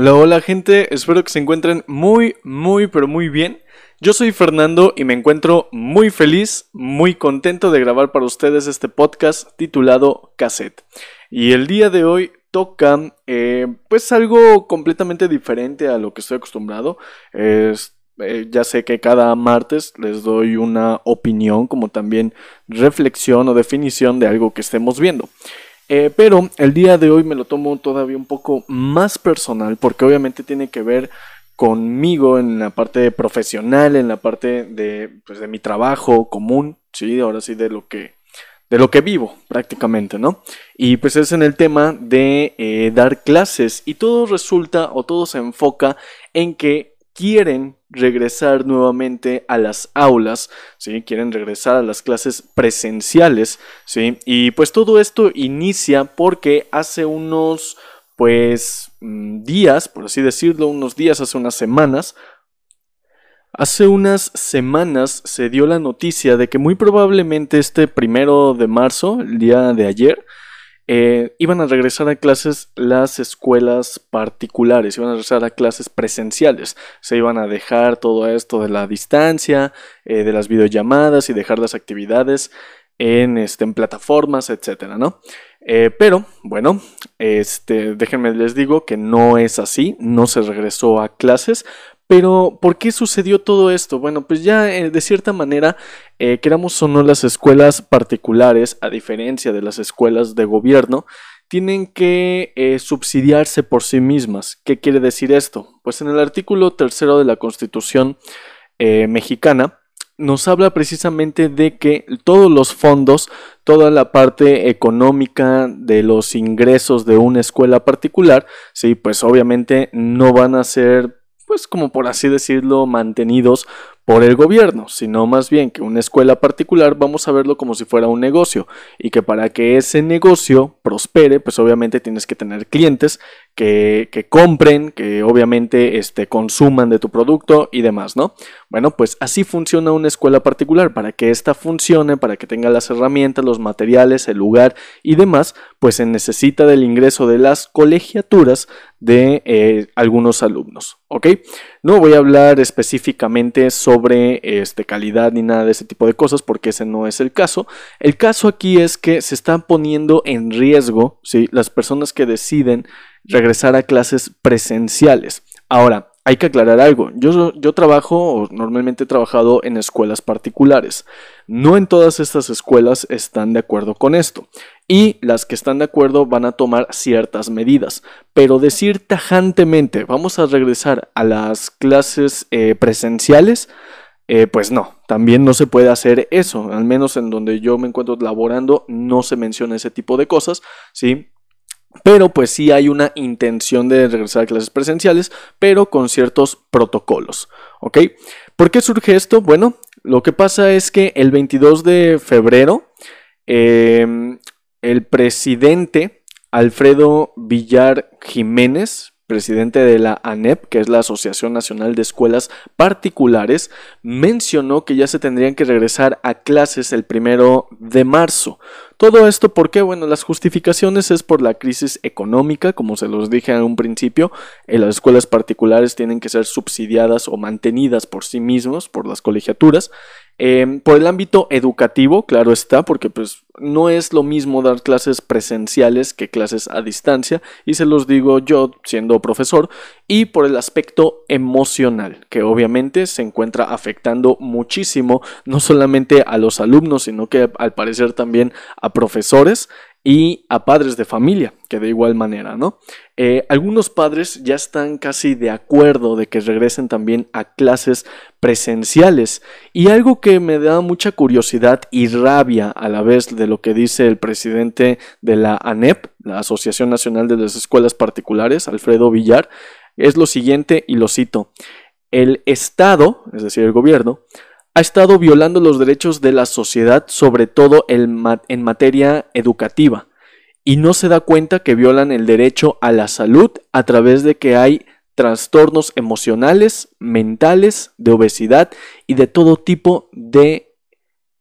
Hola, hola gente, espero que se encuentren muy, muy, pero muy bien. Yo soy Fernando y me encuentro muy feliz, muy contento de grabar para ustedes este podcast titulado Cassette. Y el día de hoy toca eh, pues algo completamente diferente a lo que estoy acostumbrado. Es, eh, ya sé que cada martes les doy una opinión como también reflexión o definición de algo que estemos viendo. Eh, pero el día de hoy me lo tomo todavía un poco más personal porque obviamente tiene que ver conmigo en la parte profesional, en la parte de, pues, de mi trabajo común, sí, ahora sí de lo que de lo que vivo prácticamente, ¿no? Y pues es en el tema de eh, dar clases y todo resulta o todo se enfoca en que quieren regresar nuevamente a las aulas, ¿sí? Quieren regresar a las clases presenciales, ¿sí? Y pues todo esto inicia porque hace unos, pues, mm, días, por así decirlo, unos días, hace unas semanas, Hace unas semanas se dio la noticia de que muy probablemente este primero de marzo, el día de ayer, eh, iban a regresar a clases las escuelas particulares, iban a regresar a clases presenciales, se iban a dejar todo esto de la distancia, eh, de las videollamadas y dejar las actividades en, este, en plataformas, etcétera, ¿no? Eh, pero, bueno, este, déjenme les digo que no es así, no se regresó a clases, pero, ¿por qué sucedió todo esto? Bueno, pues ya eh, de cierta manera, eh, queramos o no, las escuelas particulares, a diferencia de las escuelas de gobierno, tienen que eh, subsidiarse por sí mismas. ¿Qué quiere decir esto? Pues en el artículo tercero de la Constitución mexicana, nos habla precisamente de que todos los fondos, toda la parte económica de los ingresos de una escuela particular, sí, pues obviamente no van a ser pues como por así decirlo, mantenidos por el gobierno, sino más bien que una escuela particular vamos a verlo como si fuera un negocio y que para que ese negocio prospere, pues obviamente tienes que tener clientes que, que compren, que obviamente este, consuman de tu producto y demás, ¿no? Bueno, pues así funciona una escuela particular. Para que ésta funcione, para que tenga las herramientas, los materiales, el lugar y demás, pues se necesita del ingreso de las colegiaturas de eh, algunos alumnos, ¿ok? No voy a hablar específicamente sobre este, calidad ni nada de ese tipo de cosas porque ese no es el caso. El caso aquí es que se están poniendo en riesgo ¿sí? las personas que deciden regresar a clases presenciales. Ahora, hay que aclarar algo. Yo, yo trabajo, o normalmente he trabajado en escuelas particulares. No en todas estas escuelas están de acuerdo con esto. Y las que están de acuerdo van a tomar ciertas medidas. Pero decir tajantemente, vamos a regresar a las clases eh, presenciales, eh, pues no, también no se puede hacer eso. Al menos en donde yo me encuentro laborando, no se menciona ese tipo de cosas, ¿sí? Pero pues sí hay una intención de regresar a clases presenciales, pero con ciertos protocolos, ¿ok? ¿Por qué surge esto? Bueno, lo que pasa es que el 22 de febrero, em, el presidente Alfredo Villar Jiménez, presidente de la ANEP, que es la Asociación Nacional de Escuelas Particulares, mencionó que ya se tendrían que regresar a clases el primero de marzo. Todo esto porque, bueno, las justificaciones es por la crisis económica, como se los dije en un principio, eh, las escuelas particulares tienen que ser subsidiadas o mantenidas por sí mismos, por las colegiaturas, Em, por el ámbito educativo, claro está, porque pues no es lo mismo dar clases presenciales que clases a distancia, y se los digo yo siendo profesor, y por el aspecto emocional, que obviamente se encuentra afectando muchísimo, no solamente a los alumnos, sino que al parecer también a profesores, y a padres de familia, que de igual manera, ¿no? Eh, algunos padres ya están casi de acuerdo de que regresen también a clases presenciales y algo que me da mucha curiosidad y rabia a la vez de lo que dice el presidente de la ANEP, la Asociación Nacional de las Escuelas Particulares, Alfredo Villar, es lo siguiente y lo cito. El Estado, es decir, el gobierno, ha estado violando los derechos de la sociedad, sobre todo en materia educativa, y no se da cuenta que violan el derecho a la salud a través de que hay trastornos emocionales, mentales, de obesidad y de todo tipo de,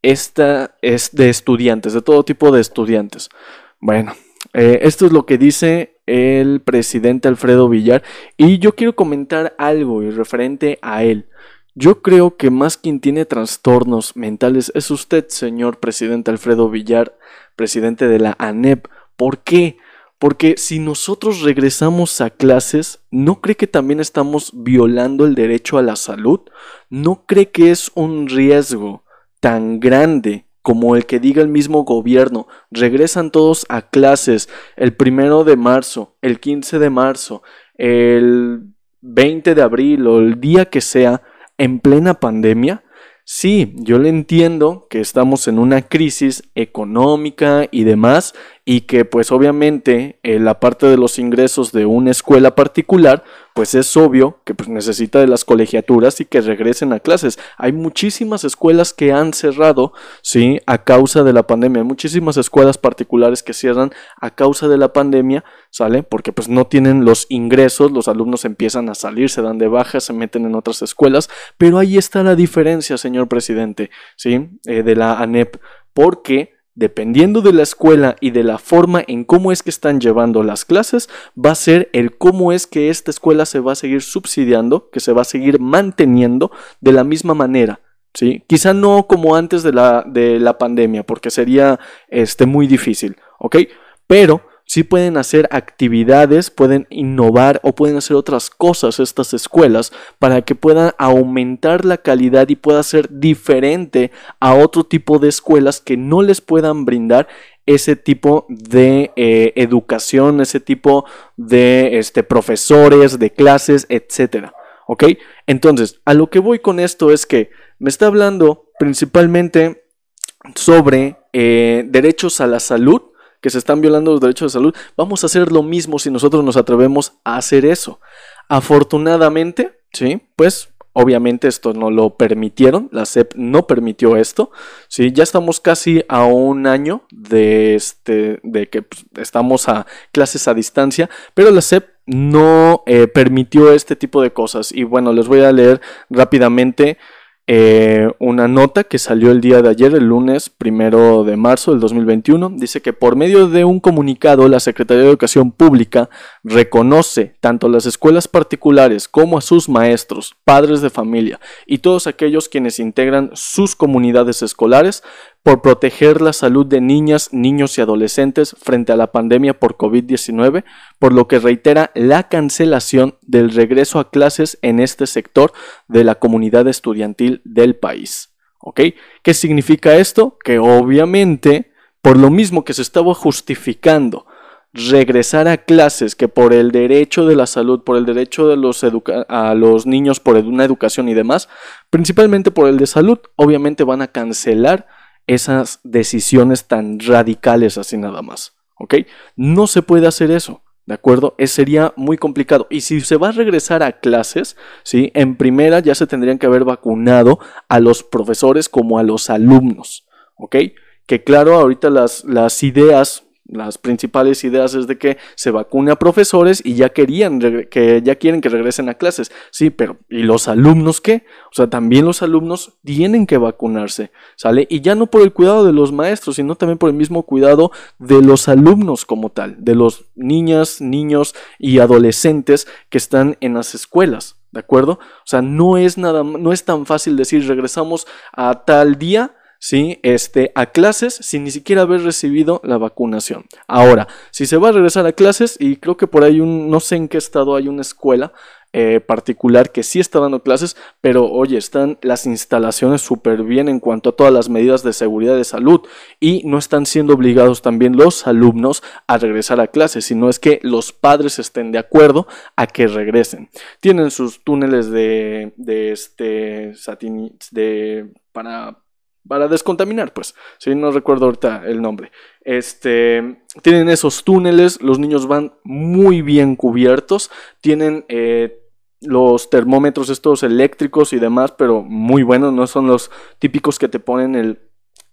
esta, de estudiantes, de todo tipo de estudiantes. Bueno, eh, esto es lo que dice el presidente Alfredo Villar y yo quiero comentar algo y referente a él. Yo creo que más quien tiene trastornos mentales es usted, señor presidente Alfredo Villar, presidente de la ANEP. ¿Por qué? Porque si nosotros regresamos a clases, ¿no cree que también estamos violando el derecho a la salud? ¿No cree que es un riesgo tan grande como el que diga el mismo gobierno, regresan todos a clases el primero de marzo, el 15 de marzo, el 20 de abril o el día que sea, en plena pandemia? Sí, yo le entiendo que estamos en una crisis económica y demás, y que pues obviamente eh, la parte de los ingresos de una escuela particular pues es obvio que pues, necesita de las colegiaturas y que regresen a clases. Hay muchísimas escuelas que han cerrado, ¿sí? A causa de la pandemia. Hay muchísimas escuelas particulares que cierran a causa de la pandemia, ¿sale? Porque pues no tienen los ingresos, los alumnos empiezan a salir, se dan de baja, se meten en otras escuelas, pero ahí está la diferencia, señor presidente, ¿sí? Eh, de la ANEP, porque dependiendo de la escuela y de la forma en cómo es que están llevando las clases, va a ser el cómo es que esta escuela se va a seguir subsidiando, que se va a seguir manteniendo de la misma manera. ¿sí? Quizá no como antes de la, de la pandemia, porque sería este, muy difícil, ¿ok? Pero sí pueden hacer actividades, pueden innovar o pueden hacer otras cosas estas escuelas para que puedan aumentar la calidad y pueda ser diferente a otro tipo de escuelas que no les puedan brindar ese tipo de eh, educación, ese tipo de este, profesores, de clases, etcétera. ¿Ok? Entonces, a lo que voy con esto es que me está hablando principalmente sobre eh, derechos a la salud que se están violando los derechos de salud, vamos a hacer lo mismo si nosotros nos atrevemos a hacer eso. Afortunadamente, sí, pues obviamente esto no lo permitieron, la SEP no permitió esto, sí, ya estamos casi a un año de, este, de que pues, estamos a clases a distancia, pero la SEP no eh, permitió este tipo de cosas. Y bueno, les voy a leer rápidamente eh, una nota que salió el día de ayer, el lunes primero de marzo del 2021. Dice que por medio de un comunicado, la Secretaría de Educación Pública reconoce tanto a las escuelas particulares como a sus maestros, padres de familia y todos aquellos quienes integran sus comunidades escolares por proteger la salud de niñas, niños y adolescentes frente a la pandemia por COVID-19, por lo que reitera la cancelación del regreso a clases en este sector de la comunidad estudiantil del país. ¿Ok? ¿Qué significa esto? Que obviamente, por lo mismo que se estaba justificando regresar a clases que por el derecho de la salud, por el derecho de los a los niños, por una educación y demás, principalmente por el de salud, obviamente van a cancelar esas decisiones tan radicales así nada más. ¿Ok? No se puede hacer eso. ¿De acuerdo? Es, sería muy complicado. Y si se va a regresar a clases, ¿sí? En primera ya se tendrían que haber vacunado a los profesores como a los alumnos. ¿Ok? Que claro, ahorita las, las ideas las principales ideas es de que se vacune a profesores y ya querían que ya quieren que regresen a clases. Sí, pero ¿y los alumnos qué? O sea, también los alumnos tienen que vacunarse, ¿sale? Y ya no por el cuidado de los maestros, sino también por el mismo cuidado de los alumnos como tal, de los niñas, niños y adolescentes que están en las escuelas. ¿De acuerdo? O sea, no es nada, no es tan fácil decir regresamos a tal día ¿sí? Este, a clases sin ni siquiera haber recibido la vacunación. Ahora, si se va a regresar a clases, y creo que por ahí un, no sé en qué estado hay una escuela eh, particular que sí está dando clases, pero oye, están las instalaciones súper bien en cuanto a todas las medidas de seguridad de salud y no están siendo obligados también los alumnos a regresar a clases, sino es que los padres estén de acuerdo a que regresen. Tienen sus túneles de, de este, para para descontaminar, pues. Si no recuerdo ahorita el nombre. Este, tienen esos túneles, los niños van muy bien cubiertos, tienen eh, los termómetros estos eléctricos y demás, pero muy buenos, no son los típicos que te ponen el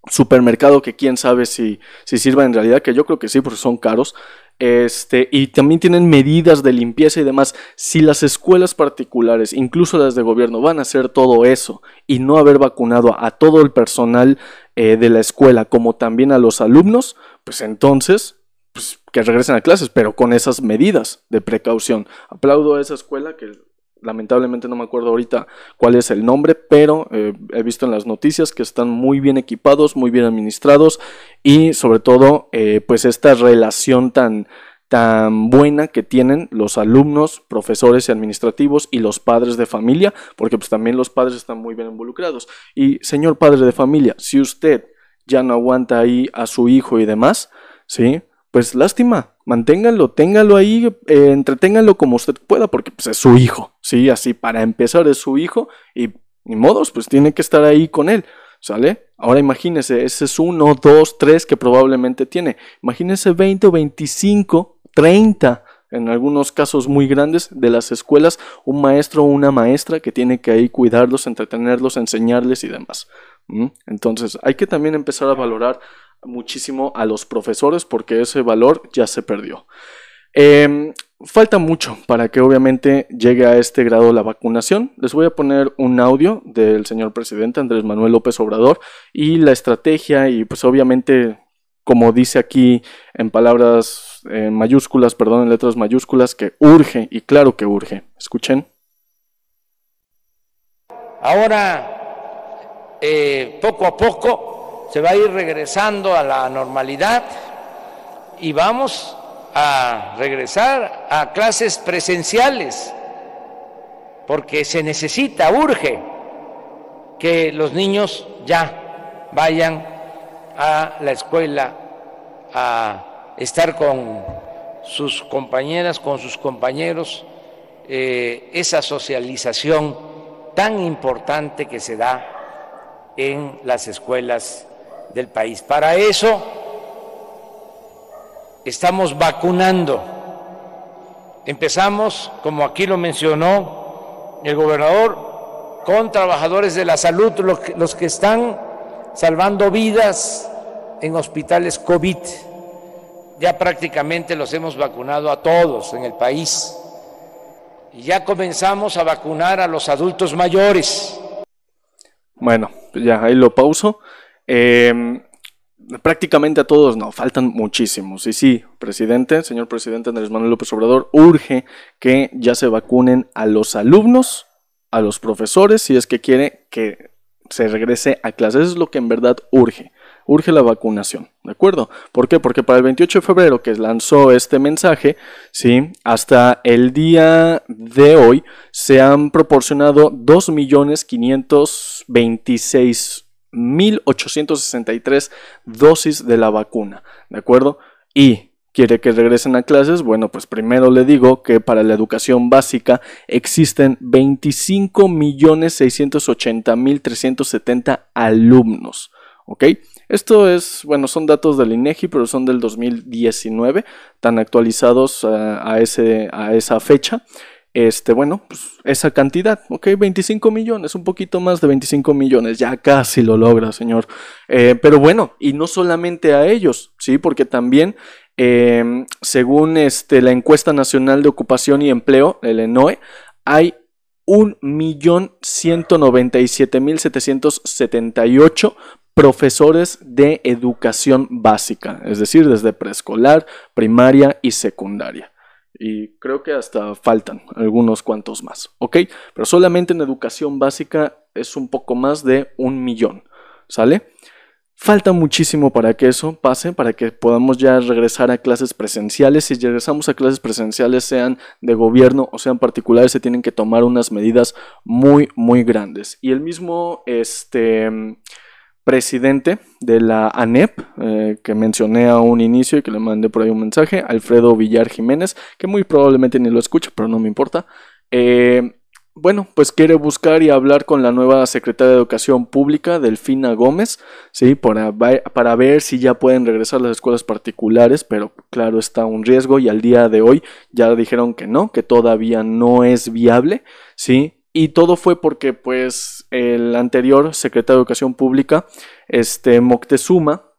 supermercado que quién sabe si, si sirva en realidad, que yo creo que sí, porque son caros. Este, y también tienen medidas de limpieza y demás. Si las escuelas particulares, incluso las de gobierno, van a hacer todo eso y no haber vacunado a, todo el personal eh, de la escuela como también a los alumnos, pues entonces pues, que regresen a clases, pero con esas medidas de precaución. Aplaudo a esa escuela que lamentablemente no me acuerdo ahorita cuál es el nombre, pero eh, he visto en las noticias que están muy bien equipados, muy bien administrados y sobre todo eh, pues esta relación tan tan buena que tienen los alumnos, profesores y administrativos y los padres de familia, porque pues también los padres están muy bien involucrados. Y señor padre de familia, si usted ya no aguanta ahí a su hijo y demás, ¿sí? Pues lástima, manténganlo, téngalo ahí, eh, entreténganlo como usted pueda, porque pues, es su hijo, ¿sí? Así para empezar es su hijo y modos, pues tiene que estar ahí con él, ¿sale? Ahora imagínese, ese es uno, dos, tres que probablemente tiene. Imagínese 20 o 25, 30 en algunos casos muy grandes de las escuelas, un maestro o una maestra que tiene que ahí cuidarlos, entretenerlos, enseñarles y demás. Entonces hay que también empezar a valorar muchísimo a los profesores porque ese valor ya se perdió. Em, falta mucho para que obviamente llegue a este grado la vacunación. Les voy a poner un audio del señor presidente Andrés Manuel López Obrador y la estrategia y pues obviamente como dice aquí en palabras mayúsculas, perdón, en letras mayúsculas, que urge y claro que urge. Escuchen. Ahora, eh, poco a poco, se va a ir regresando a la normalidad y vamos a regresar a clases presenciales, porque se necesita, urge, que los niños ya vayan a la escuela a estar con sus compañeras, con sus compañeros, eh, esa socialización tan importante que se da en las escuelas del país. Para eso estamos vacunando. Empezamos, como aquí lo mencionó el gobernador, con trabajadores de la salud, los que están salvando vidas en hospitales COVID. Ya prácticamente los hemos vacunado a todos en el país. Y ya comenzamos a vacunar a los adultos mayores. Bueno, ya ahí lo pauso. Em, prácticamente a todos no, faltan muchísimos. Y sí, presidente, señor presidente Andrés Manuel López Obrador, urge que ya se vacunen a los alumnos, a los profesores, si es que quiere que se regrese a clases. Eso es lo que en verdad urge. Urge la vacunación, ¿de acuerdo? ¿Por qué? Porque para el 28 de febrero que lanzó este mensaje, ¿sí? Hasta el día de hoy se han proporcionado 2.526.000 1.863 dosis de la vacuna, ¿de acuerdo? Y quiere que regresen a clases, bueno, pues primero le digo que para la educación básica existen 25.680.370 alumnos, ¿ok? Esto es, bueno, son datos del INEGI, pero son del 2019, tan actualizados a, ese, a esa fecha este, bueno, pues esa cantidad, ok, 25 millones, un poquito más de 25 millones, ya casi lo logra, señor. Eh, pero bueno, y no solamente a ellos, ¿sí? Porque también, em, según este, la encuesta nacional de ocupación y empleo, el ENOE, hay 1.197.778 profesores de educación básica, es decir, desde preescolar, primaria y secundaria y creo que hasta faltan algunos cuantos más, ¿ok? Pero solamente en educación básica es un poco más de un millón, ¿sale? Falta muchísimo para que eso pase, para que podamos ya regresar a clases presenciales. Si regresamos a clases presenciales, sean de gobierno o sean particulares, se tienen que tomar unas medidas muy, muy grandes. Y el mismo, este presidente de la ANEP, eh, que mencioné a un inicio y que le mandé por ahí un mensaje, Alfredo Villar Jiménez, que muy probablemente ni lo escucha, pero no me importa. Eh, bueno, pues quiere buscar y hablar con la nueva secretaria de Educación Pública, Delfina Gómez, ¿sí? Para, para ver si ya pueden regresar las escuelas particulares, pero claro, está un riesgo y al día de hoy ya dijeron que no, que todavía no es viable, ¿sí? Y todo fue porque, pues, el anterior secretario de Educación Pública, este Moctezuma,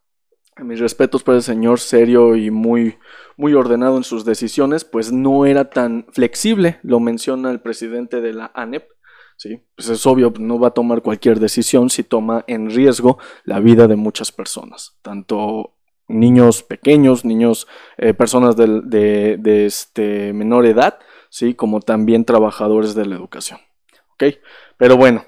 mis respetos por el señor serio y muy, muy ordenado en sus decisiones, pues no era tan flexible, lo menciona el presidente de la ANEP. Sí, pues es obvio, no va a tomar cualquier decisión si toma en riesgo la vida de muchas personas, tanto niños pequeños, niños, eh, personas de, de, este, menor edad, ¿sí? como también trabajadores de la educación. ¿Ok? Pero bueno,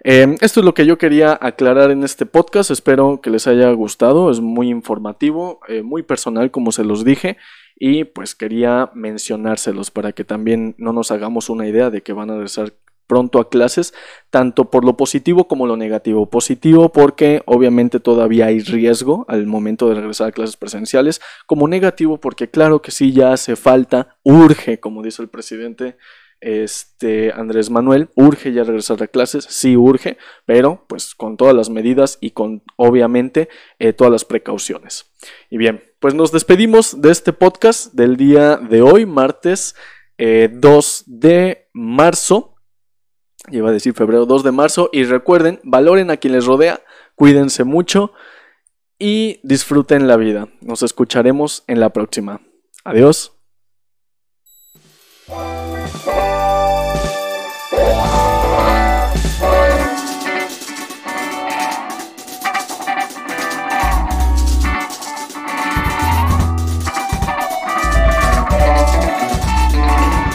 em, esto es lo que yo quería aclarar en este podcast. Espero que les haya gustado. Es muy informativo, eh, muy personal, como se los dije. Y pues quería mencionárselos para que también no nos hagamos una idea de que van a regresar pronto a clases, tanto por lo positivo como lo negativo. Positivo porque obviamente todavía hay riesgo al momento de regresar a clases presenciales, como negativo porque claro que sí ya hace falta, urge, como dice el presidente este Andrés Manuel, urge ya regresar a clases, sí urge, pero pues con todas las medidas y con obviamente eh, todas las precauciones. Y bien, pues nos despedimos de este podcast del día de hoy, martes 2 eh, de marzo iba a decir febrero 2 de marzo. Y recuerden, valoren a quien les rodea, cuídense mucho y disfruten la vida. Nos escucharemos en la próxima. Adiós.